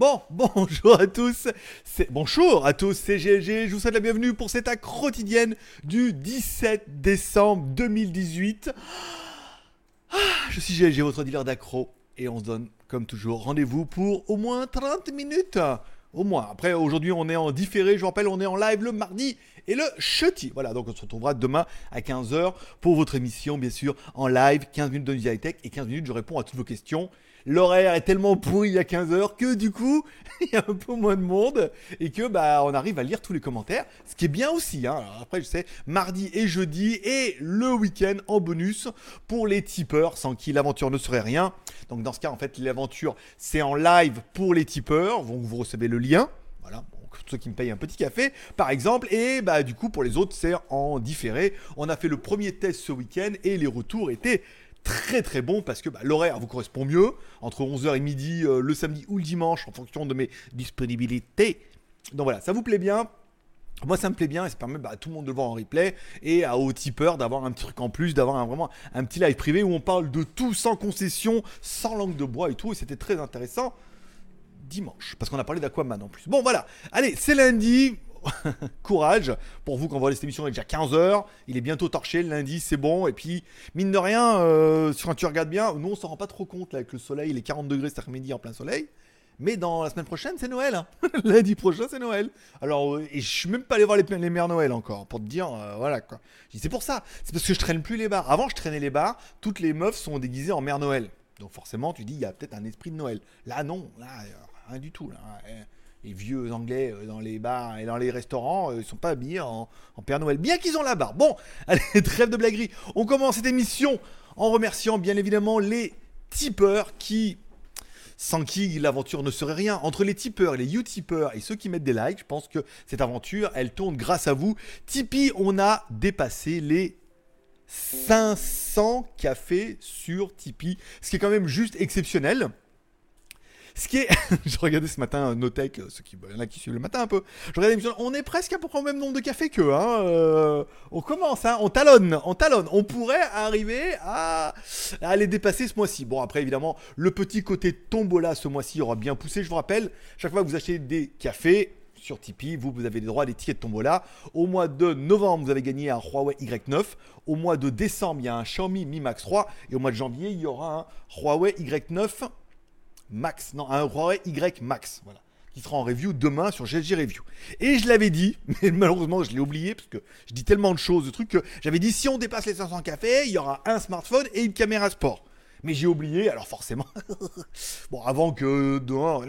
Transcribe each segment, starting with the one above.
Bon, bonjour à tous, c'est bonjour à tous, c'est GLG, je vous souhaite la bienvenue pour cette acte quotidienne du 17 décembre 2018. Ah, je suis GLG, votre dealer d'accro, et on se donne, comme toujours, rendez-vous pour au moins 30 minutes. Au moins. Après, aujourd'hui, on est en différé. Je vous rappelle, on est en live le mardi et le jeudi. Voilà, donc on se retrouvera demain à 15h pour votre émission, bien sûr, en live. 15 minutes de High Tech et 15 minutes, je réponds à toutes vos questions l'horaire est tellement pourri à 15h que du coup, il y a un peu moins de monde et que bah on arrive à lire tous les commentaires, ce qui est bien aussi. Hein. après, je sais, mardi et jeudi et le week-end en bonus pour les tipeurs, sans qui l'aventure ne serait rien. Donc dans ce cas, en fait, l'aventure c'est en live pour les tipeurs, vous recevez le lien. Voilà, ceux qui me payent un petit café, par exemple. Et bah du coup, pour les autres, c'est en différé. On a fait le premier test ce week-end et les retours étaient très très bon parce que bah, l'horaire vous correspond mieux entre 11h et midi euh, le samedi ou le dimanche en fonction de mes disponibilités. Donc voilà, ça vous plaît bien moi, ça me plaît bien et ça permet bah, à tout le monde de le voir en replay et à aux tipeurs d'avoir un petit truc en plus, d'avoir vraiment un petit live privé où on parle de tout sans concession, sans langue de bois et tout. Et c'était très intéressant dimanche parce qu'on a parlé d'Aquaman en plus. Bon, voilà. Allez, c'est lundi. courage pour vous quand vous cette émission, il est déjà 15h, il est bientôt torché, le lundi c'est bon, et puis mine de rien, euh, quand tu regardes bien, nous on s'en rend pas trop compte là, avec le soleil, les 40 degrés cet après-midi en plein soleil, mais dans la semaine prochaine c'est Noël, hein. lundi prochain c'est Noël. Alors, euh, et je suis même pas allé voir les, les mères Noël encore, pour te dire, euh, voilà quoi. C'est pour ça, c'est parce que je traîne plus les bars. Avant je traînais les bars, toutes les meufs sont déguisées en mère Noël. Donc forcément tu dis, il y a peut-être un esprit de Noël. Là non, là rien du tout. Là les vieux anglais euh, dans les bars et dans les restaurants, euh, ils sont pas habillés en, Père Noël, bien qu'ils ont la barre. Bon, allez, trêve de blaguerie. On commence cette émission en remerciant bien évidemment les tipeurs qui, sans qui l'aventure ne serait rien. Entre les tipeurs les utipeurs et ceux qui mettent des likes, je pense que cette aventure, elle tourne grâce à vous. Tipeee, on a dépassé les 500 cafés sur Tipeee, ce qui est quand même juste exceptionnel. Ce qui est. je regardais ce matin Notech, euh, ceux qui. Il y en a qui suivent le matin un peu. Je regardais on est presque à peu près au même nombre de cafés qu'eux. Hein. Euh, on commence, hein. on talonne, on talonne. On pourrait arriver à, à les dépasser ce mois-ci. Bon, après, évidemment, le petit côté tombola ce mois-ci aura bien poussé. Je vous rappelle, chaque fois que vous achetez des cafés, sur Tipeee, vous, vous avez des droits à des tickets de tombola. Au mois de novembre, vous avez gagné un Huawei Y9. Au mois de décembre, il y a un Xiaomi Mi Max 3. Et au mois de janvier, il y aura un Huawei Y9 Max, non, un Huawei Y Max, voilà, qui sera en review demain sur GLG Review. Et je l'avais dit, mais malheureusement je l'ai oublié parce que je dis tellement de choses, de trucs que j'avais dit si on dépasse les 500 cafés, il y aura un smartphone et une caméra sport. Mais j'ai oublié, alors forcément. bon, avant que dehors,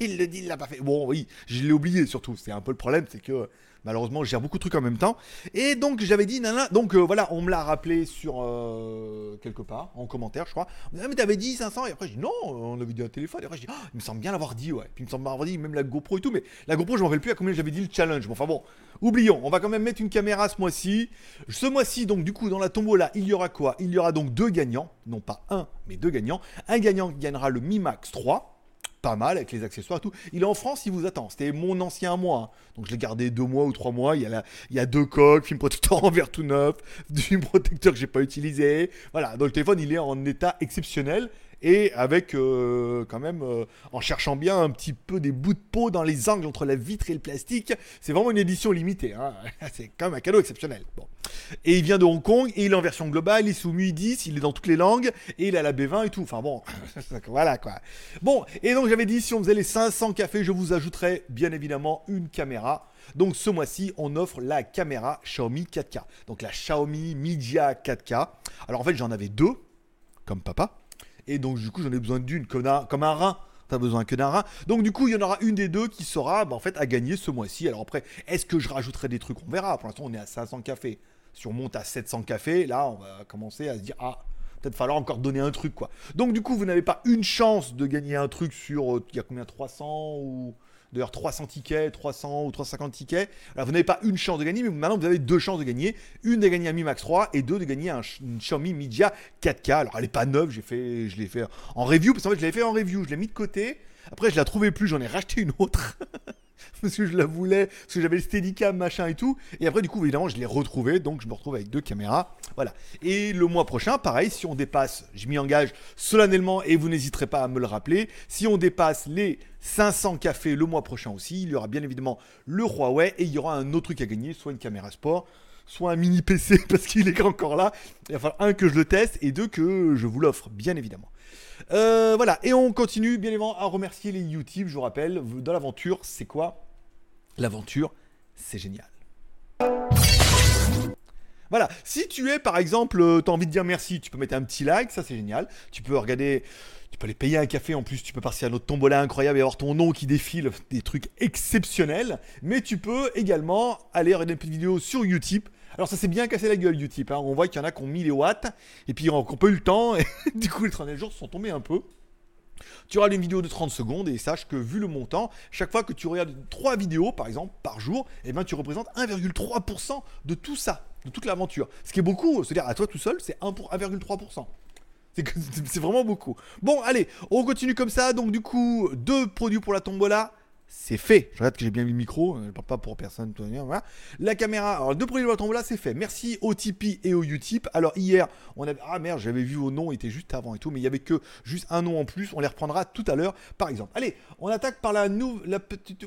il le dit, il l'a pas fait. Bon, oui, je l'ai oublié surtout. C'est un peu le problème, c'est que Malheureusement, je gère beaucoup de trucs en même temps. Et donc, j'avais dit, nana. Donc, euh, voilà, on me l'a rappelé sur euh, quelque part, en commentaire, je crois. On ah, mais t'avais dit 500. Et après, je dis, non, on avait dit un téléphone. Et après, je dis, oh, il me semble bien l'avoir dit, ouais. Puis, il me semble avoir dit, même la GoPro et tout. Mais la GoPro, je me rappelle plus à combien j'avais dit le challenge. Bon, enfin bon, oublions. On va quand même mettre une caméra ce mois-ci. Ce mois-ci, donc, du coup, dans la tombola, il y aura quoi? Il y aura donc deux gagnants. Non pas un, mais deux gagnants. Un gagnant qui gagnera le Mi Max 3 pas mal avec les accessoires et tout. Il est en France, il vous attend. C'était mon ancien moi. Hein. Donc je l'ai gardé deux mois ou trois mois. Il y a, il y a deux coques, film protecteur en verre tout neuf, film protecteur que j'ai pas utilisé. Voilà, donc le téléphone il est en état exceptionnel et avec euh, quand même euh, en cherchant bien un petit peu des bouts de peau dans les angles entre la vitre et le plastique. C'est vraiment une édition limitée. Hein. C'est quand même un cadeau exceptionnel. Bon. Et il vient de Hong Kong et il est en version globale, il est sous MUI 10, il est dans toutes les langues et il a la B20 et tout. Enfin bon, voilà quoi. Bon, et donc j'avais dit si on faisait les 500 cafés, je vous ajouterais bien évidemment une caméra. Donc ce mois-ci, on offre la caméra Xiaomi 4K. Donc la Xiaomi Media 4K. Alors en fait, j'en avais deux, comme papa. Et donc, du coup, j'en ai besoin d'une comme un, comme un rein. T'as besoin que d'un rein. Donc, du coup, il y en aura une des deux qui sera bah, en fait à gagner ce mois-ci. Alors, après, est-ce que je rajouterai des trucs? On verra. Pour l'instant, on est à 500 cafés. Si on monte à 700 cafés, là, on va commencer à se dire Ah, peut-être falloir encore donner un truc, quoi. Donc, du coup, vous n'avez pas une chance de gagner un truc sur. Euh, il y a combien 300 ou d'ailleurs 300 tickets, 300 ou 350 tickets. Alors vous n'avez pas une chance de gagner, mais maintenant vous avez deux chances de gagner. Une de gagner un Mi Max 3 et deux de gagner un, Xiaomi Media 4K. Alors elle n'est pas neuve, fait, je l'ai fait en review, parce qu'en fait je l'ai fait en review, je l'ai mis de côté. Après, je la trouvais plus, j'en ai racheté une autre. parce que je la voulais, parce que j'avais le Steadicam, machin et tout. Et après, du coup, évidemment, je l'ai retrouvé, donc je me retrouve avec deux caméras. Voilà. Et le mois prochain, pareil, si on dépasse, je m'y engage solennellement et vous n'hésiterez pas à me le rappeler, si on dépasse les 500 cafés le mois prochain aussi, il y aura bien évidemment le Huawei et il y aura un autre truc à gagner, soit une caméra sport, soit un mini PC parce qu'il est encore là. Il va falloir un que je le teste et deux que je vous l'offre, bien évidemment. Euh, voilà, et on continue bien évidemment à remercier les YouTube, je vous rappelle, dans l'aventure, c'est quoi? L'aventure, c'est génial. Voilà, si tu es par exemple, euh, tu as envie de dire merci, tu peux mettre un petit like, ça c'est génial. Tu peux regarder, tu peux aller payer un café en plus, tu peux passer à notre tombola incroyable et avoir ton nom qui défile, des trucs exceptionnels. Mais tu peux également aller regarder une petite vidéo sur Utip. Alors ça s'est bien cassé la gueule Utip, hein. on voit qu'il y en a qui ont mis les watts, et puis on n'a pas eu le temps, et du coup les 30 jours sont tombés un peu. Tu auras une vidéo de 30 secondes et sache que vu le montant, chaque fois que tu regardes 3 vidéos par exemple par jour, eh ben, tu représentes 1,3% de tout ça, de toute l'aventure. Ce qui est beaucoup, c'est-à-dire à toi tout seul, c'est 1,3%. C'est vraiment beaucoup. Bon, allez, on continue comme ça. Donc, du coup, deux produits pour la tombola c'est fait. Je regarde que j'ai bien mis le micro, euh, je parle pas pour personne. Voilà. La caméra, alors deux produits de tombola, c'est fait. Merci au Tipeee et au Utip. Alors hier, on avait ah merde, j'avais vu vos noms, ils étaient juste avant et tout, mais il y avait que juste un nom en plus. On les reprendra tout à l'heure, par exemple. Allez, on attaque par la nouvelle,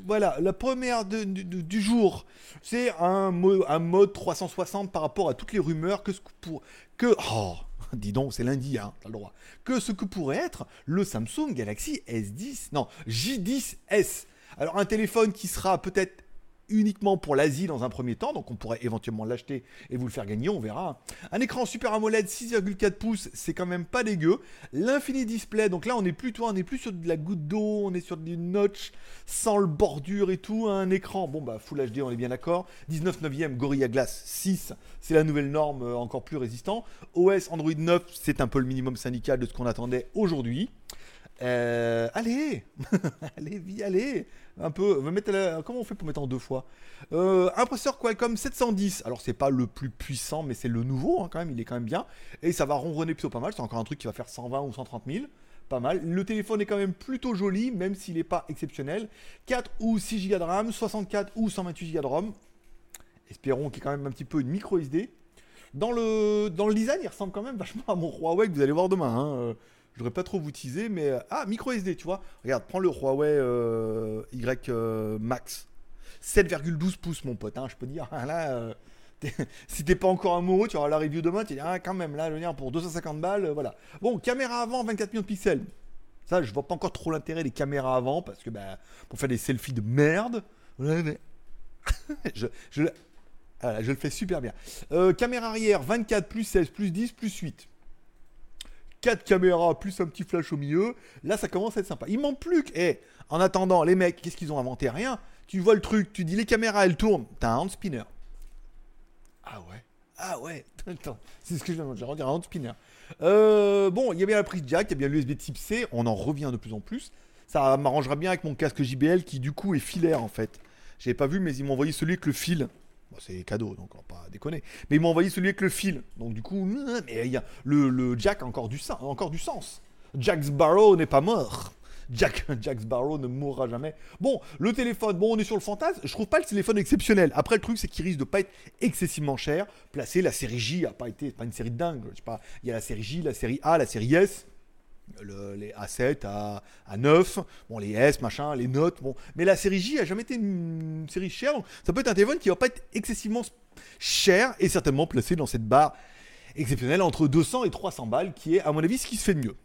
voilà, la première du jour. C'est un, un mode 360 par rapport à toutes les rumeurs que pour que oh, dis donc, c'est lundi, hein, t'as le droit. Que ce que pourrait être le Samsung Galaxy S10, non, J10S. Alors un téléphone qui sera peut-être uniquement pour l'Asie dans un premier temps, donc on pourrait éventuellement l'acheter et vous le faire gagner, on verra. Un écran Super AMOLED 6,4 pouces, c'est quand même pas dégueu. L'infini display, donc là on est plutôt, on est plus sur de la goutte d'eau, on est sur du notch sans le bordure et tout. Un écran, bon bah Full HD, on est bien d'accord. 19 neuvième Gorilla Glass 6, c'est la nouvelle norme euh, encore plus résistant. OS Android 9, c'est un peu le minimum syndical de ce qu'on attendait aujourd'hui. Euh, allez, allez, vie, allez, un peu. Mettre Comment on fait pour mettre en deux fois euh, Un processeur Qualcomm 710. Alors c'est pas le plus puissant, mais c'est le nouveau hein, quand même. Il est quand même bien et ça va ronronner plutôt pas mal. C'est encore un truc qui va faire 120 ou 130 000. Pas mal. Le téléphone est quand même plutôt joli, même s'il n'est pas exceptionnel. 4 ou 6 Go de RAM, 64 ou 128 Go de ROM. Espérons qu'il y ait quand même un petit peu une micro SD. Dans le, dans le design, il ressemble quand même vachement à mon Huawei que vous allez voir demain. Hein. Voudrais pas trop vous teaser, mais. Euh, ah, micro SD, tu vois. Regarde, prends le Huawei euh, Y euh, Max. 7,12 pouces, mon pote. Hein, je peux dire, là. si t'es pas encore amoureux, tu auras la review demain, tu dis, ah, quand même, là, veux dire, pour 250 balles, voilà. Bon, caméra avant, 24 millions de pixels. Ça, je vois pas encore trop l'intérêt des caméras avant, parce que, bah, pour faire des selfies de merde. je le fais super bien. caméra arrière, 24 plus 16 plus 10 plus 8. 4 caméras plus un petit flash au milieu. Là, ça commence à être sympa. Il manque plus que. Eh, en attendant, les mecs, qu'est-ce qu'ils ont inventé? Rien. Tu vois le truc, tu dis les caméras, elles tournent. T'as un hand spinner. Ah ouais. Ah ouais. C'est ce que je viens de dire. Un hand spinner. Euh, bon, il y a bien la prise jack, il y a bien l'USB type C. On en revient de plus en plus. Ça m'arrangera bien avec mon casque JBL qui, du coup, est filaire en fait. J'avais pas vu, mais ils m'ont envoyé celui avec le fil c'est cadeau, donc on va pas déconner. Mais ils m'ont envoyé celui avec le fil. Donc du coup, mais il y a le, Jack a encore du, sens, encore du sens. Jack Sparrow n'est pas mort. Jack, Jack Sparrow ne mourra jamais. Bon, le téléphone, bon, on est sur le fantasme. Je trouve pas le téléphone exceptionnel. Après, le truc, c'est qu'il risque de pas être excessivement cher. Placé, la série J a pas été, pas une série de dingue. Je sais pas, il y a la série J, la série A, la série S les A7, A, 9 bon, les S, machin, les notes, bon. Mais la série J a jamais été une, série chère, donc ça peut être un téléphone qui va pas être excessivement cher et certainement placé dans cette barre exceptionnelle entre 200 et 300 balles, qui est, à mon avis, ce qui se fait de mieux.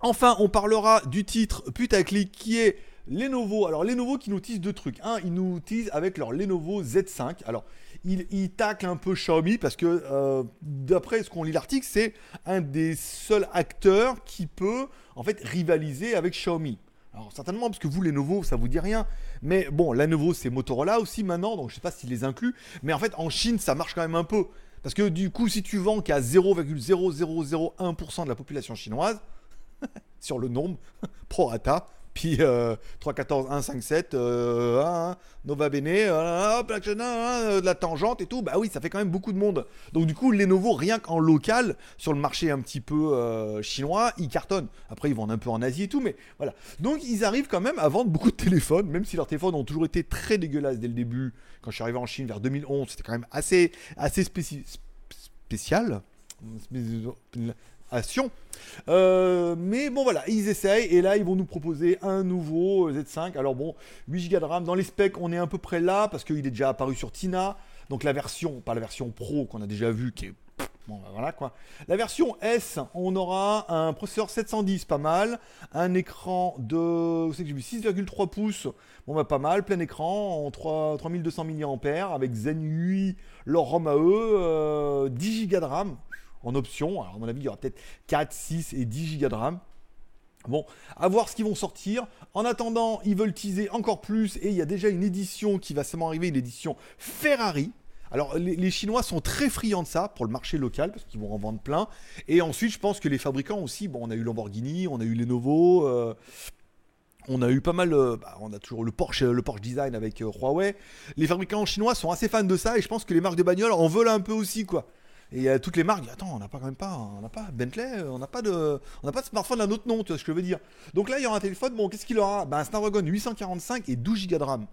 Enfin, on parlera du titre putaclic qui est Lenovo. Alors, Lenovo qui nous tease deux trucs. Un, ils nous teasent avec leur Lenovo Z5. Alors, il, tacle un peu Xiaomi parce que euh, d'après ce qu'on lit l'article, c'est un des seuls acteurs qui peut en fait rivaliser avec Xiaomi. Alors certainement parce que vous les nouveaux ça vous dit rien, mais bon nouveau c'est Motorola aussi maintenant, donc je sais pas s'il les inclut, mais en fait en Chine ça marche quand même un peu. Parce que du coup si tu vends qu'à 0,0001% de la population chinoise sur le nombre pro rata, Puis euh, 314 157 euh, hein, Nova Bene, de la tangente et tout. Bah oui, ça fait quand même beaucoup de monde. Donc du coup, Lenovo rien qu'en local sur le marché un petit peu euh, chinois, ils cartonnent. Après, ils vendent un peu en Asie et tout, mais voilà. Donc ils arrivent quand même à vendre beaucoup de téléphones, même si leurs téléphones ont toujours été très dégueulasses dès le début. Quand je suis arrivé en Chine vers 2011, c'était quand même assez assez spéci- Euh, mais bon voilà, ils essayent et là ils vont nous proposer un nouveau Z5. Alors bon, 8 Go de RAM dans les specs, on est à peu près là parce qu'il est déjà apparu sur Tina. Donc la version, pas la version Pro qu'on a déjà vu qui est Bon, bah, voilà quoi. La version S, on aura un processeur 710, pas mal. Un écran de vous savez que j'ai vu 6,3 pouces. Bon, bah pas mal. Plein écran en 3, 3200 mAh avec Zen 8, leur ROM à eux. euh, 10 Go de RAM en option. Alors, à mon avis, il y aura peut-être 4, 6 et 10 Go de RAM. Bon, à voir ce qu'ils vont sortir. En attendant, ils veulent teaser encore plus et il y a déjà une édition qui va seulement arriver, une édition Ferrari. Alors, les, les Chinois sont très friands de ça pour le marché local parce qu'ils vont en vendre plein. Et ensuite, je pense que les fabricants aussi, bon, on a eu Lamborghini, on a eu Lenovo, euh, on a eu pas mal, euh, bah, on a toujours le Porsche, le Porsche Design avec euh, Huawei. Les fabricants chinois sont assez fans de ça et je pense que les marques de bagnoles en veulent un peu aussi, quoi. Et a toutes les marques, attends, on n'a pas quand même pas, on n'a pas Bentley, on n'a pas de, on n'a pas de smartphone d'un autre nom, tu vois ce que je veux dire. Donc là, il y aura un téléphone, bon, qu'est-ce qu'il aura? Ben, un Snapdragon 845 et 12 Go de RAM.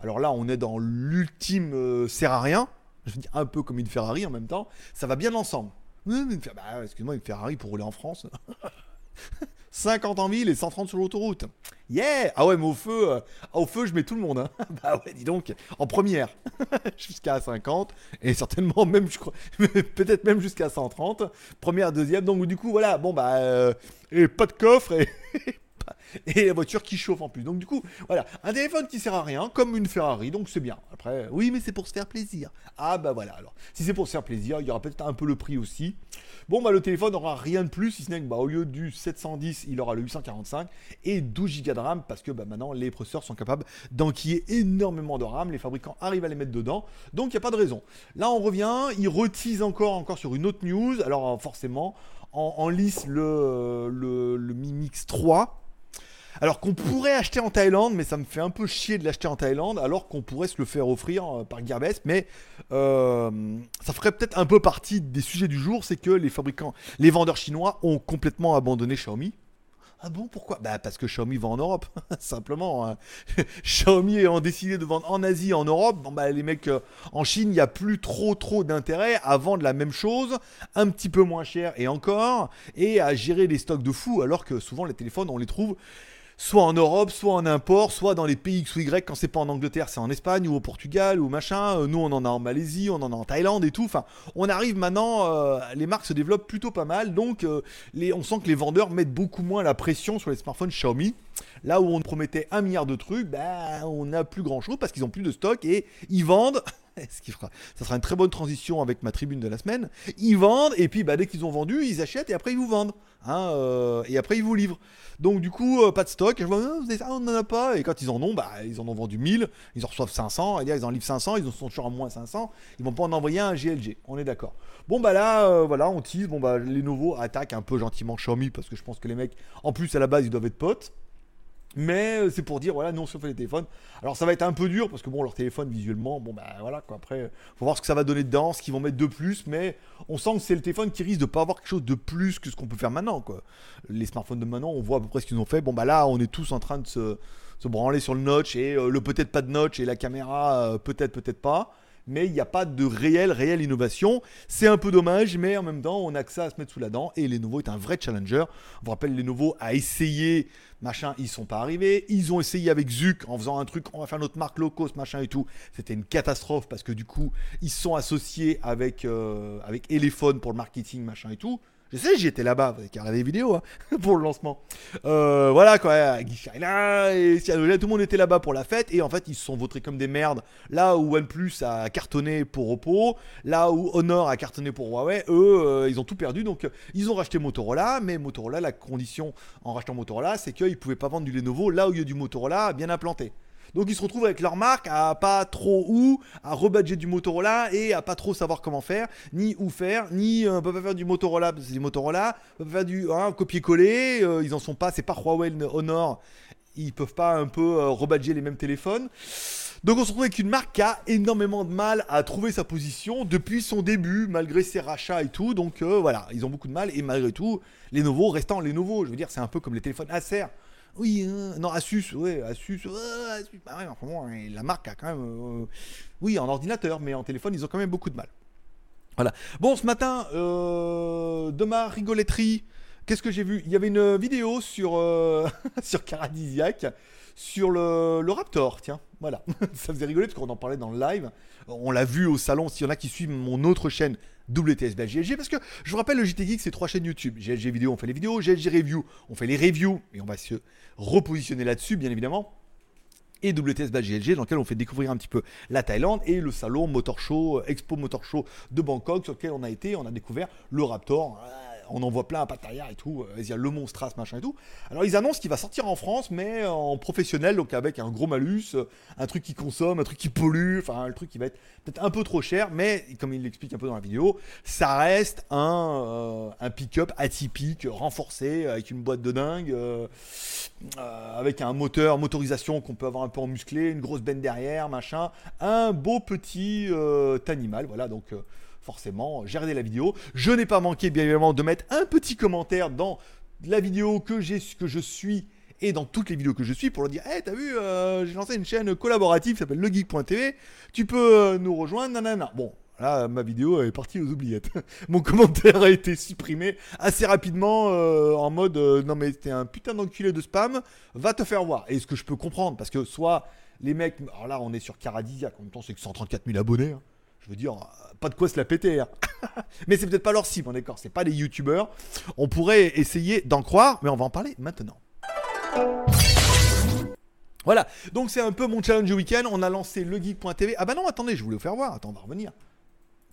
Alors là, on est dans l'ultime euh, à rien. Je veux dire, un peu comme une Ferrari en même temps. Ça va bien ensemble. Bah, excuse-moi, une Ferrari pour rouler en France. 50 en ville et 130 sur l'autoroute. Yeah Ah ouais, mais au feu, euh, au feu, je mets tout le monde. hein. bah ouais, dis donc, en première. jusqu'à 50 et certainement même, je crois, peut-être même jusqu'à 130. Première, deuxième. Donc du coup, voilà, bon bah, euh, et pas de coffre et et la voiture qui chauffe en plus. Donc du coup, voilà, un téléphone qui sert à rien, comme une Ferrari, donc c'est bien. Après, oui, mais c'est pour se faire plaisir. Ah bah voilà, alors, si c'est pour se faire plaisir, il y aura peut-être un peu le prix aussi. Bon bah le téléphone n'aura rien de plus, si ce n'est que bah, au lieu du 710, il aura le 845 et 12 Go de RAM, parce que bah, maintenant les processeurs sont capables d'enquiller énormément de RAM, les fabricants arrivent à les mettre dedans, donc il n'y a pas de raison. Là on revient, ils retisent encore, encore sur une autre news, alors forcément, en, en lice le, le, le Mi Mix 3, alors qu'on pourrait acheter en Thaïlande, mais ça me fait un peu chier de l'acheter en Thaïlande, alors qu'on pourrait se le faire offrir euh, par Gearbest. Mais euh, ça ferait peut-être un peu partie des sujets du jour, c'est que les fabricants, les vendeurs chinois ont complètement abandonné Xiaomi. Ah bon, pourquoi? Bah parce que Xiaomi vend en Europe, simplement. hein. Xiaomi ayant décidé de vendre en Asie, en Europe, bon bah les mecs euh, en Chine, il n'y a plus trop trop d'intérêt à vendre la même chose, un petit peu moins cher et encore, et à gérer les stocks de fou, alors que souvent les téléphones, on les trouve soit en Europe, soit en import, soit dans les pays X ou Y, quand c'est pas en Angleterre, c'est en Espagne ou au Portugal ou machin. Euh, Nous, on en a en Malaisie, on en a en Thaïlande et tout. Enfin, on arrive maintenant, euh, les marques se développent plutôt pas mal, donc euh, on sent que les vendeurs mettent beaucoup moins la pression sur les smartphones Xiaomi. Là où on promettait un milliard de trucs, bah, on n'a plus grand chose parce qu'ils ont plus de stock et ils vendent. Ce qui fera, ça sera une très bonne transition avec ma tribune de la semaine. Ils vendent et puis bah, dès qu'ils ont vendu, ils achètent et après ils vous vendent. Hein, euh, et après ils vous livrent. Donc du coup, euh, pas de stock. Je vois, Ah, vous ça, on n'en a pas. Et quand ils en ont, bah, ils en ont vendu 1000, ils en reçoivent 500, et là, ils en livrent 500, ils en sont toujours à moins 500. Ils vont pas en envoyer un GLG. On est d'accord. Bon bah là, euh, voilà, on tease. Bon bah Lenovo attaque un peu gentiment Xiaomi parce que je pense que les mecs, en plus à la base, ils doivent être potes. Mais euh, c'est pour dire, voilà, nous on fait les téléphones. Alors ça va être un peu dur parce que bon, leur téléphone visuellement, bon bah voilà quoi. Après, faut voir ce que ça va donner dedans, ce qu'ils vont mettre de plus. Mais on sent que c'est le téléphone qui risque de pas avoir quelque chose de plus que ce qu'on peut faire maintenant quoi. Les smartphones de maintenant, on voit à peu près ce qu'ils ont fait. Bon bah là, on est tous en train de se, se branler sur le notch et euh, le peut-être pas de notch et la caméra euh, peut-être peut-être pas. Mais il n'y a pas de réelle, réelle innovation. C'est un peu dommage, mais en même temps, on a que ça à se mettre sous la dent. Et Lenovo est un vrai challenger. On vous rappelle, Lenovo a essayé, machin, ils sont pas arrivés. Ils ont essayé avec Zuc en faisant un truc, on va faire notre marque low cost, machin et tout. C'était une catastrophe parce que du coup, ils sont associés avec, euh, avec Elephone pour le marketing, machin et tout. Je sais, j'étais là-bas, vous avez qu'à regarder les vidéos hein, pour le lancement. Euh, voilà quoi, Guy et Cianola, tout le monde était là-bas pour la fête et en fait ils se sont votés comme des merdes. Là où OnePlus a cartonné pour Oppo, là où Honor a cartonné pour Huawei, eux euh, ils ont tout perdu donc euh, ils ont racheté Motorola, mais Motorola, la condition en rachetant Motorola c'est qu'ils pouvaient pas vendre du Lenovo là où il y a du Motorola bien implanté. Donc ils se retrouvent avec leur marque à pas trop où, à rebadger du Motorola et à pas trop savoir comment faire, ni où faire, ni euh, peuvent pas faire du Motorola, parce que c'est du Motorola, peuvent pas faire du hein, copier-coller, euh, ils en sont pas, c'est pas Huawei Honor Ils peuvent pas un peu euh, rebadger les mêmes téléphones. Donc on se retrouve avec une marque qui a énormément de mal à trouver sa position depuis son début, malgré ses rachats et tout. Donc euh, voilà, ils ont beaucoup de mal et malgré tout, les nouveaux restant les nouveaux. Je veux dire, c'est un peu comme les téléphones Acer. Oui, hein, non, Asus, ouais, Asus, ouais, bah enfin bon, hein, la marque a quand même, euh, oui, en ordinateur, mais en téléphone, ils ont quand même beaucoup de mal. Voilà. Bon, ce matin, euh, de ma rigoletterie, qu'est-ce que j'ai vu? Il y avait une vidéo sur, euh, sur Caradisiac, sur le, Raptor, tiens, voilà. Ça faisait rigoler parce qu'on en parlait dans le live. On l'a vu au salon, s'il y en a qui suivent mon autre chaîne, WTSB GLG, parce que je vous rappelle, le JT c'est trois chaînes YouTube. GLG Vidéo, on fait les vidéos, GLG Review, on fait les reviews, et on va se repositionner là-dessus, bien évidemment. Et WTS GLG, dans lequel on fait découvrir un petit peu la Thaïlande et le salon Motor Show, Expo Motor Show de Bangkok, sur lequel on a été, on a découvert le Raptor. On en voit plein à Pattaya et tout, il y a le Monstras, machin et tout. Alors ils annoncent qu'il va sortir en France, mais en professionnel, donc avec un gros malus, un truc qui consomme, un truc qui pollue, enfin un truc qui va être peut-être un peu trop cher, mais comme il l'explique un peu dans la vidéo, ça reste un, euh, pick-up atypique, renforcé, avec une boîte de dingue, euh, euh, avec un moteur, motorisation qu'on peut avoir un peu en musclé, une grosse benne derrière, machin, un beau petit animal, voilà donc forcément, j'ai regardé la vidéo. Je n'ai pas manqué, bien évidemment, de mettre un petit commentaire dans la vidéo que, que je suis et dans toutes les vidéos que je suis pour leur dire Hey, t'as vu, euh, j'ai lancé une chaîne collaborative qui s'appelle legeek.tv, tu peux euh, nous rejoindre, nanana. Bon, là, ma vidéo est partie aux oubliettes. Mon commentaire a été supprimé assez rapidement euh, en mode Non, mais t'es un putain d'enculé de spam, va te faire voir. Et ce que je peux comprendre, parce que soit les mecs, alors là, on est sur Caradisia, en même temps, c'est que 134 000 abonnés. Hein. Je veux dire, pas de quoi se la péter. Hein. mais c'est peut-être pas leur cible, d'accord C'est pas des youtubeurs. On pourrait essayer d'en croire, mais on va en parler maintenant. Voilà, donc c'est un peu mon challenge du week-end. On a lancé legeek.tv. Ah bah non, attendez, je voulais vous faire voir. Attends, on va revenir.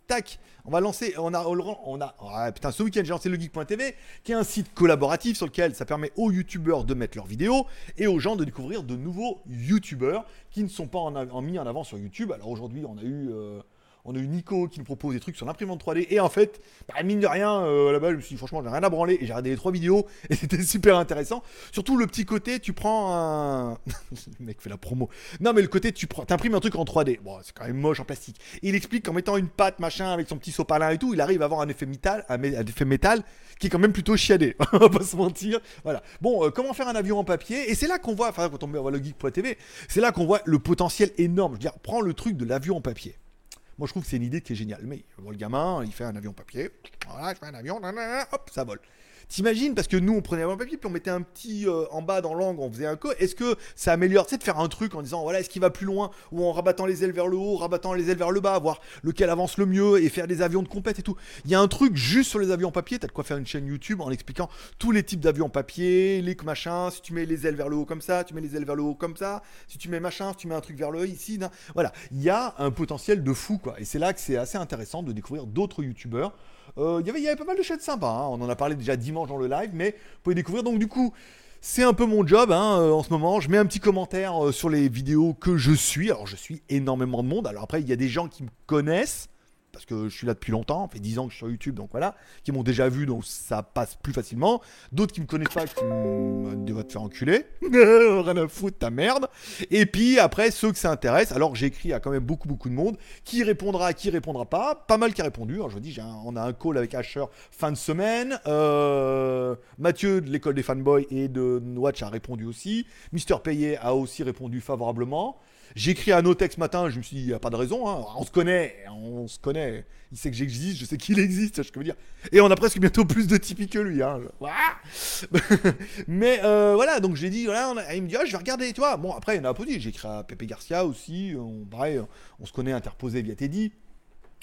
Tac, on va lancer, on a, on a, putain, ce week-end j'ai lancé legeek.tv, qui est un site collaboratif sur lequel ça permet aux youtubeurs de mettre leurs vidéos et aux gens de découvrir de nouveaux youtubeurs qui ne sont pas en, mis en avant sur YouTube. Alors aujourd'hui, on a eu euh, on a eu Nico qui nous propose des trucs sur l'imprimante 3D. Et en fait, bah, mine de rien, euh, là-bas, je me suis dit, franchement, j'ai rien à branler. Et j'ai regardé les trois vidéos. Et c'était super intéressant. Surtout le petit côté, tu prends un. le mec fait la promo. Non, mais le côté, tu prends, imprimes un truc en 3D. Bon, c'est quand même moche en plastique. il explique qu'en mettant une pâte, machin, avec son petit sopalin et tout, il arrive à avoir un effet métal, un, effet métal qui est quand même plutôt chiadé. on va pas se mentir. Voilà. Bon, euh, comment faire un avion en papier? Et c'est là qu'on voit, enfin, quand on voit le geek.tv, c'est là qu'on voit le potentiel énorme. Je veux dire, prends le truc de l'avion en papier. Moi, je trouve que c'est une idée qui est géniale. Mais le gamin, il fait un avion papier. Voilà, je fais un avion, hop, ça vole. T'imagines parce que nous on prenait un papier puis on mettait un petit euh, en bas dans l'angle, on faisait un co. Est-ce que ça améliore, sais, de faire un truc en disant voilà, est-ce qu'il va plus loin ou en rabattant les ailes vers le haut, rabattant les ailes vers le bas, voir lequel avance le mieux et faire des avions de compète et tout. Il y a un truc juste sur les avions papier, t'as de quoi faire une chaîne YouTube en expliquant tous les types d'avions papier, les machins, si tu mets les ailes vers le haut comme ça, tu mets les ailes vers le haut comme ça, si tu mets machin, si tu mets un truc vers le haut ici, voilà, il y a un potentiel de fou quoi. Et c'est là que c'est assez intéressant de découvrir d'autres youtubeurs euh, y il y avait pas mal de chaînes sympas. Hein. On en a parlé déjà dimanche dans le live, mais vous pouvez découvrir. Donc, du coup, c'est un peu mon job hein, euh, en ce moment. Je mets un petit commentaire euh, sur les vidéos que je suis. Alors, je suis énormément de monde. Alors, après, il y a des gens qui me connaissent parce que je suis là depuis longtemps, ça fait 10 ans que je suis sur YouTube, donc voilà, qui m'ont déjà vu, donc ça passe plus facilement. D'autres qui me connaissent pas, qui vont te faire enculer, rien à foutre ta merde. Et puis après, ceux que ça intéresse, alors j'ai écrit à quand même beaucoup beaucoup de monde, qui répondra, qui répondra pas, pas mal qui a répondu. Alors je dis, on a un call avec Asher fin de semaine. Euh, Mathieu de l'école des fanboys et de Watch a répondu aussi. Mister Payet a aussi répondu favorablement. J'ai écrit à Notex ce matin, je me suis dit, il n'y a pas de raison, hein. on se connaît, on se connaît. Il sait que j'existe, je sais qu'il existe, je veux dire. Et on a presque bientôt plus de Tipeee que lui. Hein. Mais euh, voilà, donc j'ai dit, voilà, il me dit, oh, je vais regarder, tu vois. Bon, après, il y en a un écrit à Pepe Garcia aussi, on, pareil, on se connaît interposé via Teddy.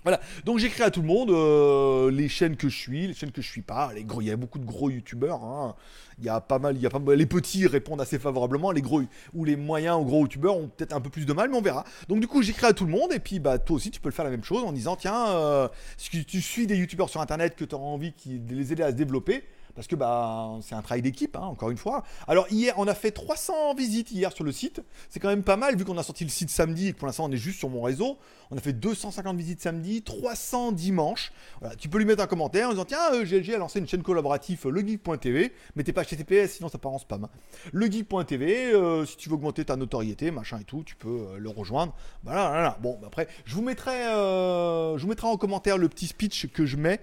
Voilà, donc j'écris à tout le monde euh, les chaînes que je suis, les chaînes que je suis pas. Les gros, il y a beaucoup de gros youtubeurs. Hein. Il y a pas mal, il y a pas les petits répondent assez favorablement, les gros ou les moyens ou gros youtubeurs ont peut-être un peu plus de mal, mais on verra. Donc du coup, j'écris à tout le monde et puis bah toi aussi tu peux le faire la même chose en disant tiens, euh, si tu suis des youtubeurs sur internet que tu auras envie de les aider à se développer, parce que bah, c'est un travail d'équipe, hein, encore une fois. Alors hier, on a fait 300 visites hier sur le site. C'est quand même pas mal, vu qu'on a sorti le site samedi et que pour l'instant on est juste sur mon réseau. On a fait 250 visites samedi, 300 dimanche. tu peux lui mettre un commentaire en disant Tiens, euh, GLG a lancé une chaîne collaborative, euh, legeek.tv. Mettez pas HTTPS, sinon ça part en spam. Legeek.tv, euh, si tu veux augmenter ta notoriété, machin et tout, tu peux le rejoindre. Voilà. Bon, après, je vous mettrai, je vous mettrai en commentaire le petit speech que je mets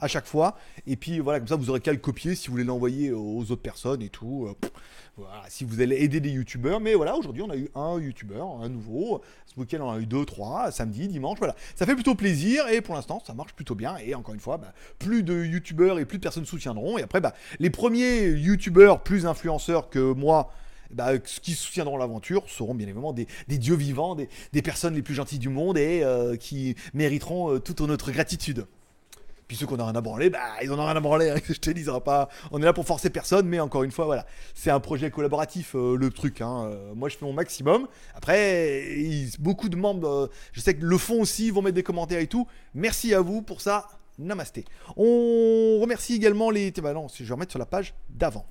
à chaque fois. Et puis voilà, comme ça, vous aurez qu'à le copier si vous voulez l'envoyer aux autres personnes et tout. Euh, si vous allez aider des youtubeurs. Mais voilà, aujourd'hui, on a eu un youtubeur, un nouveau. Ce week-end, on a eu deux, trois, samedi, dimanche. Voilà, ça fait plutôt plaisir et pour l'instant, ça marche plutôt bien. Et encore une fois, bah, plus de youtubeurs et plus de personnes soutiendront. Et après, bah, les premiers youtubeurs plus influenceurs que moi. Bah, qui soutiendront l'aventure seront bien évidemment des, dieux vivants, des, personnes les plus gentilles du monde et euh, qui mériteront euh, toute notre gratitude. Puis ceux qu'on a rien à branler, bah, ils en ont rien à branler. Hein, je te dis, pas. On est là pour forcer personne, mais encore une fois, voilà. C'est un projet collaboratif, euh, le truc. Hein. Euh, moi, je fais mon maximum. Après, beaucoup de membres, euh, je sais que le font aussi, vont mettre des commentaires et tout. Merci à vous pour ça. Namasté. On remercie également les. Bah non, je vais remettre sur la page d'avant.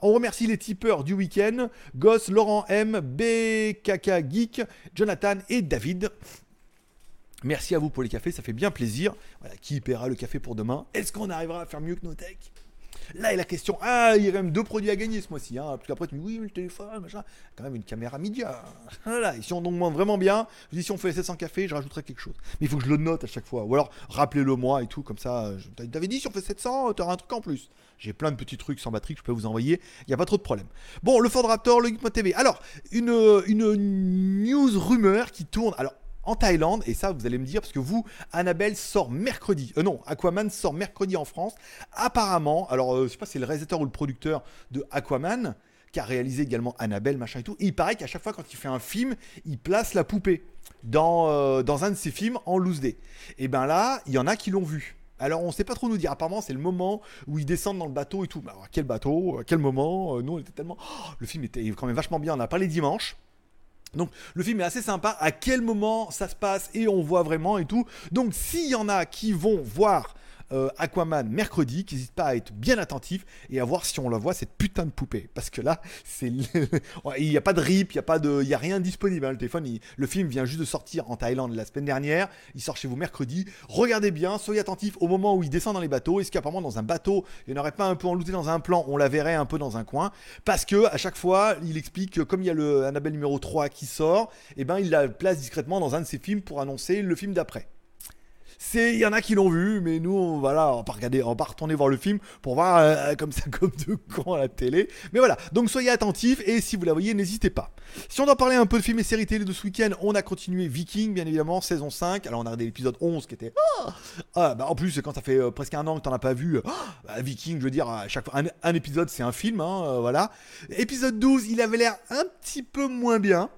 On remercie les tipeurs du week-end Goss, Laurent M, BKK Geek, Jonathan et David. Merci à vous pour les cafés, ça fait bien plaisir. Voilà, qui paiera le café pour demain? Est-ce qu'on arrivera à faire mieux que Notech Là est la question. Ah, il y a même deux produits à gagner ce mois-ci. Hein, parce qu'après, tu me dis, oui, le téléphone, machin. Quand même une caméra média. Voilà. Et si on demande vraiment bien, je dis, si on fait 700 cafés, je rajouterai quelque chose. Mais il faut que je le note à chaque fois. Ou alors, rappelez-le moi et tout. Comme ça, t'avais dit, si on fait 700, tu auras un truc en plus. J'ai plein de petits trucs sans batterie que je peux vous envoyer. Il n'y a pas trop de problème. Bon, le Ford Raptor, le TV. Alors, une, une news rumeur qui tourne. Alors, en Thaïlande, et ça vous allez me dire, parce que vous, Annabelle sort mercredi, euh, non, Aquaman sort mercredi en France. Apparemment, alors euh, je sais pas si c'est le réalisateur ou le producteur de Aquaman, qui a réalisé également Annabelle, machin et tout, et il paraît qu'à chaque fois quand il fait un film, il place la poupée dans, euh, dans un de ses films en loose day. Et ben là, il y en a qui l'ont vu. Alors on sait pas trop nous dire. Apparemment c'est le moment où ils descendent dans le bateau et tout. Alors, quel bateau Quel moment Nous on était tellement. Oh, le film était quand même vachement bien. On a parlé dimanche. Donc le film est assez sympa, à quel moment ça se passe et on voit vraiment et tout. Donc s'il y en a qui vont voir euh, Aquaman mercredi, qui n'hésite pas à être bien attentif et à voir si on la voit cette putain de poupée. Parce que là, il n'y a pas de rip, il n'y a pas de, il y a rien disponible. Hein. Le téléphone, le film vient juste de sortir en Thaïlande la semaine dernière. Il sort chez vous mercredi. Regardez bien, soyez attentifs au moment où il descend dans les bateaux. Est-ce qu'apparemment dans un bateau, il n'y aurait pas un peu enlouté dans un plan? On la verrait un peu dans un coin. Parce que à chaque fois, il explique que comme il y a le Annabelle numéro 3 qui sort, et eh ben il la place discrètement dans un de ses films pour annoncer le film d'après. C'est, il y en a qui l'ont vu, mais nous, on, voilà, on va pas regarder, on va retourner voir le film pour voir euh, comme ça, comme de con à la télé. Mais voilà, donc soyez attentifs et si vous la voyez, n'hésitez pas. Si on doit parler un peu de films et séries télé de ce week-end, on a continué Viking, bien évidemment, saison 5. Alors on a regardé l'épisode 11 qui était. Ah, ah bah, en plus, quand ça fait euh, presque un an que t'en as pas vu, ah, bah, Viking, je veux dire, à chaque fois, un, épisode c'est un film, hein, euh, voilà. Épisode 12, il avait l'air un petit peu moins bien.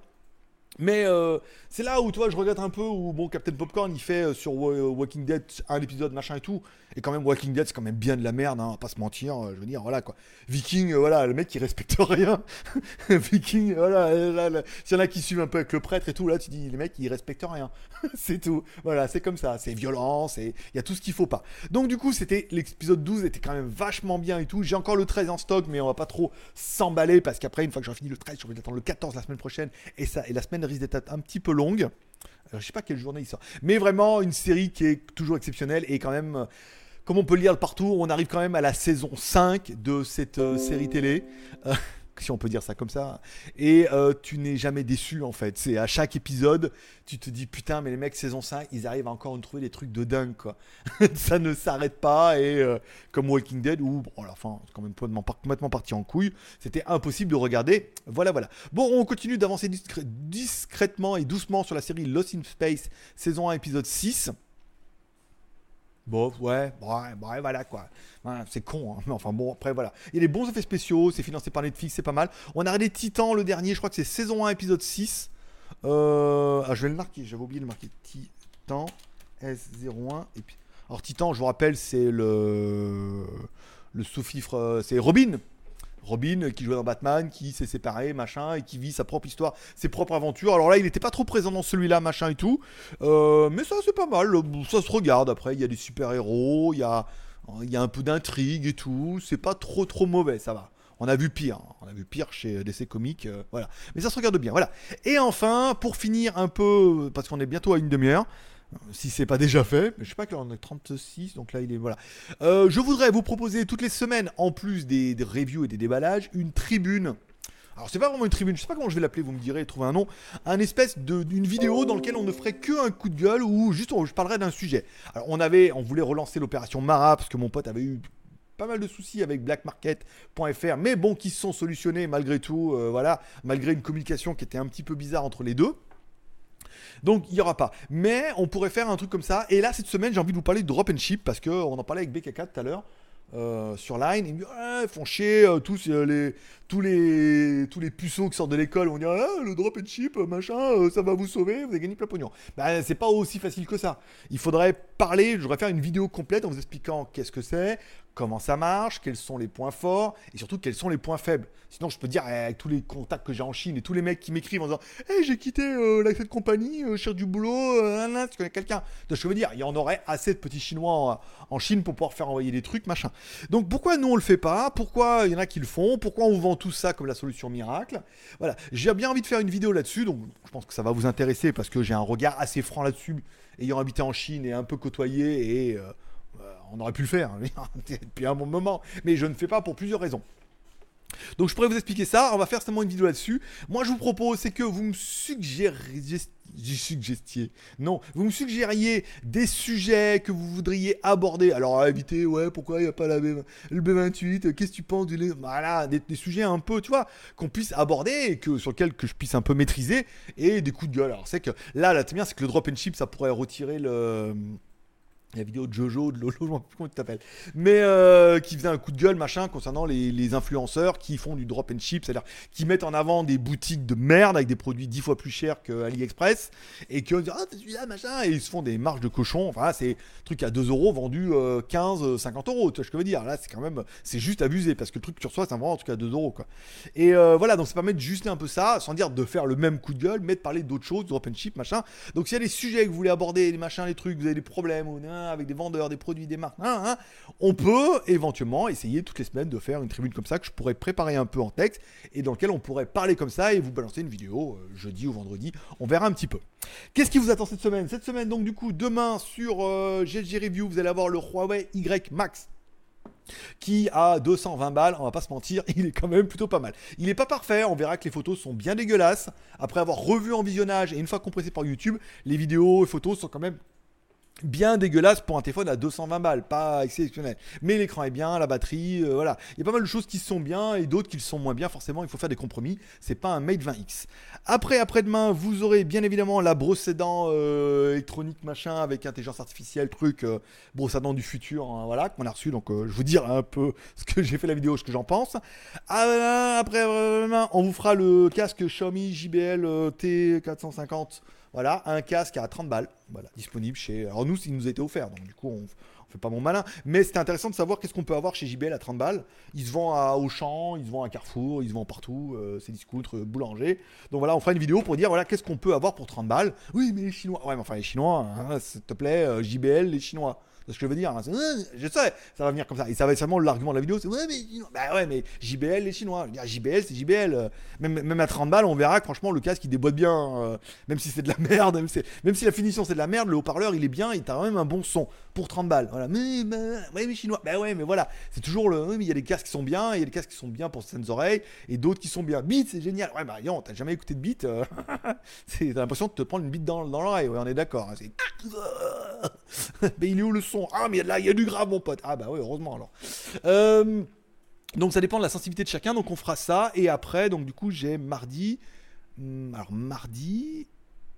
Mais euh, c'est là où, toi, je regrette un peu, où, bon, Captain Popcorn, il fait euh, sur euh, Walking Dead un épisode, machin et tout. Et quand même, Walking Dead, c'est quand même bien de la merde, hein, pas se mentir. je veux dire, voilà, quoi. Viking, voilà, le mec, il respecte rien. Viking, voilà, s'il y en a qui suivent un peu avec le prêtre et tout, là, tu dis, les mecs, ils respectent rien. c'est tout. Voilà, c'est comme ça. C'est violent, il y a tout ce qu'il faut pas. Donc, du coup, c'était, l'épisode 12 était quand même vachement bien et tout. J'ai encore le 13 en stock, mais on va pas trop s'emballer parce qu'après, une fois que j'aurai fini le 13, je vais attendre le 14 la semaine prochaine. Et ça, et la semaine risque d'être un petit peu longue. Euh, je sais pas quelle journée il sort. Mais vraiment une série qui est toujours exceptionnelle et quand même, euh, comme on peut le lire partout, on arrive quand même à la saison 5 de cette euh, série télé si on peut dire ça comme ça. Et euh, tu n'es jamais déçu en fait. C'est à chaque épisode, tu te dis putain, mais les mecs saison 5, ils arrivent encore à nous trouver des trucs de dingue quoi. ça ne s'arrête pas et euh, comme Walking Dead où bon, à la fin, quand même complètement parti en couille. C'était impossible de regarder. Voilà, voilà. Bon, on continue d'avancer discrètement et doucement sur la série Lost in Space saison 1 épisode 6. Bon, ouais, ouais, voilà quoi. c'est con, hein. mais enfin bon, après voilà. Il y a des bons effets spéciaux, c'est financé par Netflix, c'est pas mal. On a regardé Titan le dernier, je crois que c'est saison 1, épisode 6. Euh, ah, je vais le marquer, j'avais oublié de le marquer. Titan S01. Et puis... Alors Titan, je vous rappelle, c'est le, le sous-fifre, euh, c'est Robin Robin qui jouait dans Batman, qui s'est séparé, machin, et qui vit sa propre histoire, ses propres aventures. Alors là, il n'était pas trop présent dans celui-là, machin et tout. Euh, mais ça, c'est pas mal. Ça se regarde après. Il y a des super-héros, il y a y a un peu d'intrigue et tout. C'est pas trop trop mauvais, ça va. On a vu pire, hein. on a vu pire chez DC Comics, euh, voilà. Mais ça se regarde bien, voilà. Et enfin, pour finir un peu, parce qu'on est bientôt à une demi-heure, si c'est pas déjà fait, je sais pas là on est 36, donc là il est voilà. Euh, je voudrais vous proposer toutes les semaines, en plus des, reviews et des déballages, une tribune alors c'est pas vraiment une tribune, je sais pas comment je vais l'appeler, vous me direz, trouver un nom, un espèce d'une vidéo dans laquelle on ne ferait que un coup de gueule ou juste je parlerai d'un sujet. Alors on avait, on voulait relancer l'opération Mara parce que mon pote avait eu pas mal de soucis avec blackmarket.fr, mais bon, qui se sont solutionnés malgré tout, euh, voilà, malgré une communication qui était un petit peu bizarre entre les deux. Donc il n'y aura pas. Mais on pourrait faire un truc comme ça. Et là, cette semaine, j'ai envie de vous parler de drop and ship parce qu'on en parlait avec BK4 tout à l'heure. Euh, sur Line, ils me disent font chier euh, tous les tous les tous les puceaux qui sortent de l'école, on dit ah, le drop and chip machin, euh, ça va vous sauver, vous avez gagné plein pognon. Ben c'est pas aussi facile que ça. Il faudrait parler, je voudrais faire une vidéo complète en vous expliquant qu'est-ce que c'est, comment ça marche, quels sont les points forts et surtout quels sont les points faibles. Sinon, je peux dire eh, avec tous les contacts que j'ai en Chine et tous les mecs qui m'écrivent en disant hey, j'ai quitté euh, cette compagnie, euh, cherche du boulot, euh, tu connais quelqu'un. Donc, je veux dire, il y en aurait assez de petits Chinois en, Chine pour pouvoir faire envoyer des trucs, machin. Donc, pourquoi nous on le fait pas? Pourquoi il y en a qui le font? Pourquoi on vend tout ça comme la solution miracle? Voilà, j'ai bien envie de faire une vidéo là-dessus, donc je pense que ça va vous intéresser parce que j'ai un regard assez franc là-dessus, ayant habité en Chine et un peu côtoyé et on aurait pu le faire hein, depuis un bon moment, mais je ne fais pas pour plusieurs raisons. Donc je pourrais vous expliquer ça, on va faire seulement une vidéo là-dessus. Moi je vous propose, c'est que vous me suggériez, non, vous me suggériez des sujets que vous voudriez aborder. Alors éviter, ouais, pourquoi il n'y a pas la le B28, qu'est-ce que tu penses du Voilà, des, sujets un peu, tu vois, qu'on puisse aborder et que, sur lesquels que je puisse un peu maîtriser et des coups de gueule. Alors c'est que là, la bien, c'est que le drop and chip, ça pourrait retirer le la vidéo de Jojo, de Lolo, je ne sais plus comment tu t'appelles, mais euh, qui faisait un coup de gueule machin concernant les, influenceurs qui font du drop and ship, c'est-à-dire qui mettent en avant des boutiques de merde avec des produits dix fois plus chers que AliExpress et qui disent ah c'est celui-là machin et ils se font des marges de cochon. Enfin c'est truc à 2 euros vendu 15, 50 euros. Tu vois ce que je veux dire Là c'est quand même c'est juste abusé parce que le truc que tu reçois c'est vraiment en tout cas 2 euros quoi. Et euh, voilà donc ça permet de juster un peu ça sans dire de faire le même coup de gueule, mais de parler d'autres choses, drop and ship machin. Donc s'il y a des sujets que vous voulez aborder, les machins, les trucs, vous avez des problèmes ou avec des vendeurs, des produits, des marques, hein, hein, on peut éventuellement essayer toutes les semaines de faire une tribune comme ça que je pourrais préparer un peu en texte et dans lequel on pourrait parler comme ça et vous balancer une vidéo euh, jeudi ou vendredi. On verra un petit peu. Qu'est-ce qui vous attend cette semaine? Cette semaine, donc, du coup, demain sur euh, GLG Review, vous allez avoir le Huawei Y Max qui a 220 balles, on va pas se mentir, il est quand même plutôt pas mal. Il est pas parfait, on verra que les photos sont bien dégueulasses. Après avoir revu en visionnage et une fois compressé par YouTube, les vidéos et photos sont quand même bien dégueulasse pour un téléphone à 220 balles, pas exceptionnel. Mais l'écran est bien, la batterie, euh, voilà. Il y a pas mal de choses qui sont bien et d'autres qui sont moins bien. Forcément, il faut faire des compromis. C'est pas un Mate 20X. Après, après-demain, vous aurez bien évidemment la brosse à dents euh, électronique machin avec intelligence artificielle, truc euh, brosse à dents du futur, hein, voilà, qu'on a reçu. Donc, je vous dire un peu ce que j'ai fait la vidéo, ce que j'en pense. après, on vous fera le casque Xiaomi JBL T450 voilà, un casque à 30 balles, voilà, disponible chez. Alors nous, il nous a été offert, donc du coup, on, fait pas mon malin. Mais c'était intéressant de savoir qu'est-ce qu'on peut avoir chez JBL à 30 balles. Il se vend à Auchan, il se vend à Carrefour, il se vend partout, euh, c'est discoutre, euh, boulanger. Donc voilà, on fera une vidéo pour dire voilà qu'est-ce qu'on peut avoir pour 30 balles. Oui, mais les Chinois. Ouais, mais enfin les Chinois, hein, s'il te plaît, euh, JBL, les Chinois ce que je veux dire. Hein. Je sais, ça va venir comme ça. Et ça va être seulement l'argument de la vidéo. C'est ouais, mais, bah ouais, mais JBL, les Chinois. Je JBL, c'est JBL. Même, même à 30 balles, on verra que franchement, le casque il déboîte bien. Euh, même si c'est de la merde, même si, même si la finition c'est de la merde, le haut-parleur il est bien, il a quand même un bon son pour 30 balles. Voilà. Mais, bah, ouais, mais Chinois. Bah ouais, mais voilà. C'est toujours le. Il y a des casques qui sont bien, il y a des casques qui sont bien pour certaines oreilles et d'autres qui sont bien. Beat, c'est génial. Ouais, bah non, t'as jamais écouté de beat. Euh, t'as l'impression de te prendre une bite dans, dans l'oreille. Ouais, on est d'accord. Hein, mais il est où le son? Ah, mais là, il y a du grave, mon pote. Ah, bah oui, heureusement alors. Euh, donc, ça dépend de la sensibilité de chacun. Donc, on fera ça. Et après, donc, du coup, j'ai mardi. Hmm, alors, mardi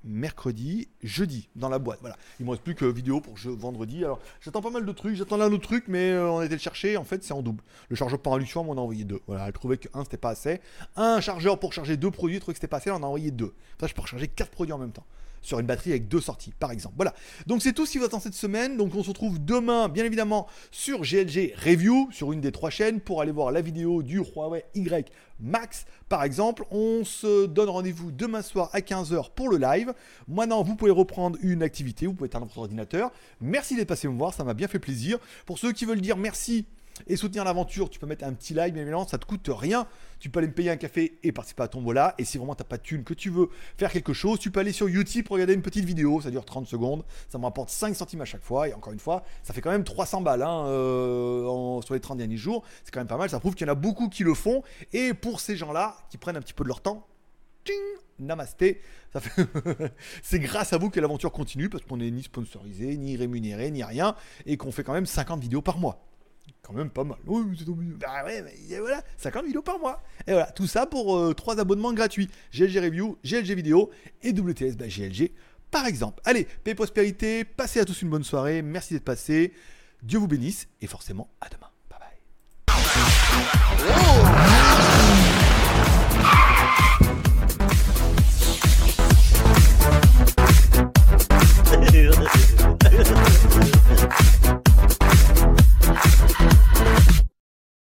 mercredi, jeudi dans la boîte. Voilà. Il me reste plus que vidéo pour vendredi. Alors j'attends pas mal de trucs. J'attends un autre truc, mais euh, on été le chercher. En fait, c'est en double. Le chargeur par induction, on a envoyé deux. Voilà. Elle trouvait que un c'était pas assez. Un chargeur pour charger deux produits, elle trouvait que c'était pas assez. On en a envoyé deux. Ça, je peux recharger quatre produits en même temps. Sur une batterie avec deux sorties, par exemple. Voilà. Donc c'est tout ce qui va attend cette semaine. Donc on se retrouve demain, bien évidemment, sur GLG Review, sur une des trois chaînes, pour aller voir la vidéo du Huawei Y Max, par exemple. On se donne rendez-vous demain soir à 15h pour le live. Maintenant, vous pouvez reprendre une activité, vous pouvez éteindre votre ordinateur. Merci d'être passé me voir, ça m'a bien fait plaisir. Pour ceux qui veulent dire merci et soutenir l'aventure, tu peux mettre un petit like, bien évidemment, ça te coûte rien. Tu peux aller me payer un café et participer à ton voilà. Et si vraiment t'as pas de thune, que tu veux faire quelque chose, tu peux aller sur YouTube pour regarder une petite vidéo, ça dure 30 secondes, ça me rapporte 5 centimes à chaque fois. Et encore une fois, ça fait quand même 300 balles hein, euh, sur les 30 derniers jours. C'est quand même pas mal, ça prouve qu'il y en a beaucoup qui le font. Et pour ces gens-là, qui prennent un petit peu de leur temps, ting, namasté. c'est grâce à vous que l'aventure continue parce qu'on n'est ni sponsorisé, ni rémunéré, ni rien, et qu'on fait quand même 50 vidéos par mois quand même pas mal. Oui, c'est Bah ouais, mais voilà, 50 vidéos par mois. Et voilà, tout ça pour euh, trois 3 abonnements gratuits. GLG Review, GLG Vidéo et WTS bah, GLG par exemple. Allez, paix prospérité, passez à tous une bonne soirée, merci d'être passé. Dieu vous bénisse et forcément à demain.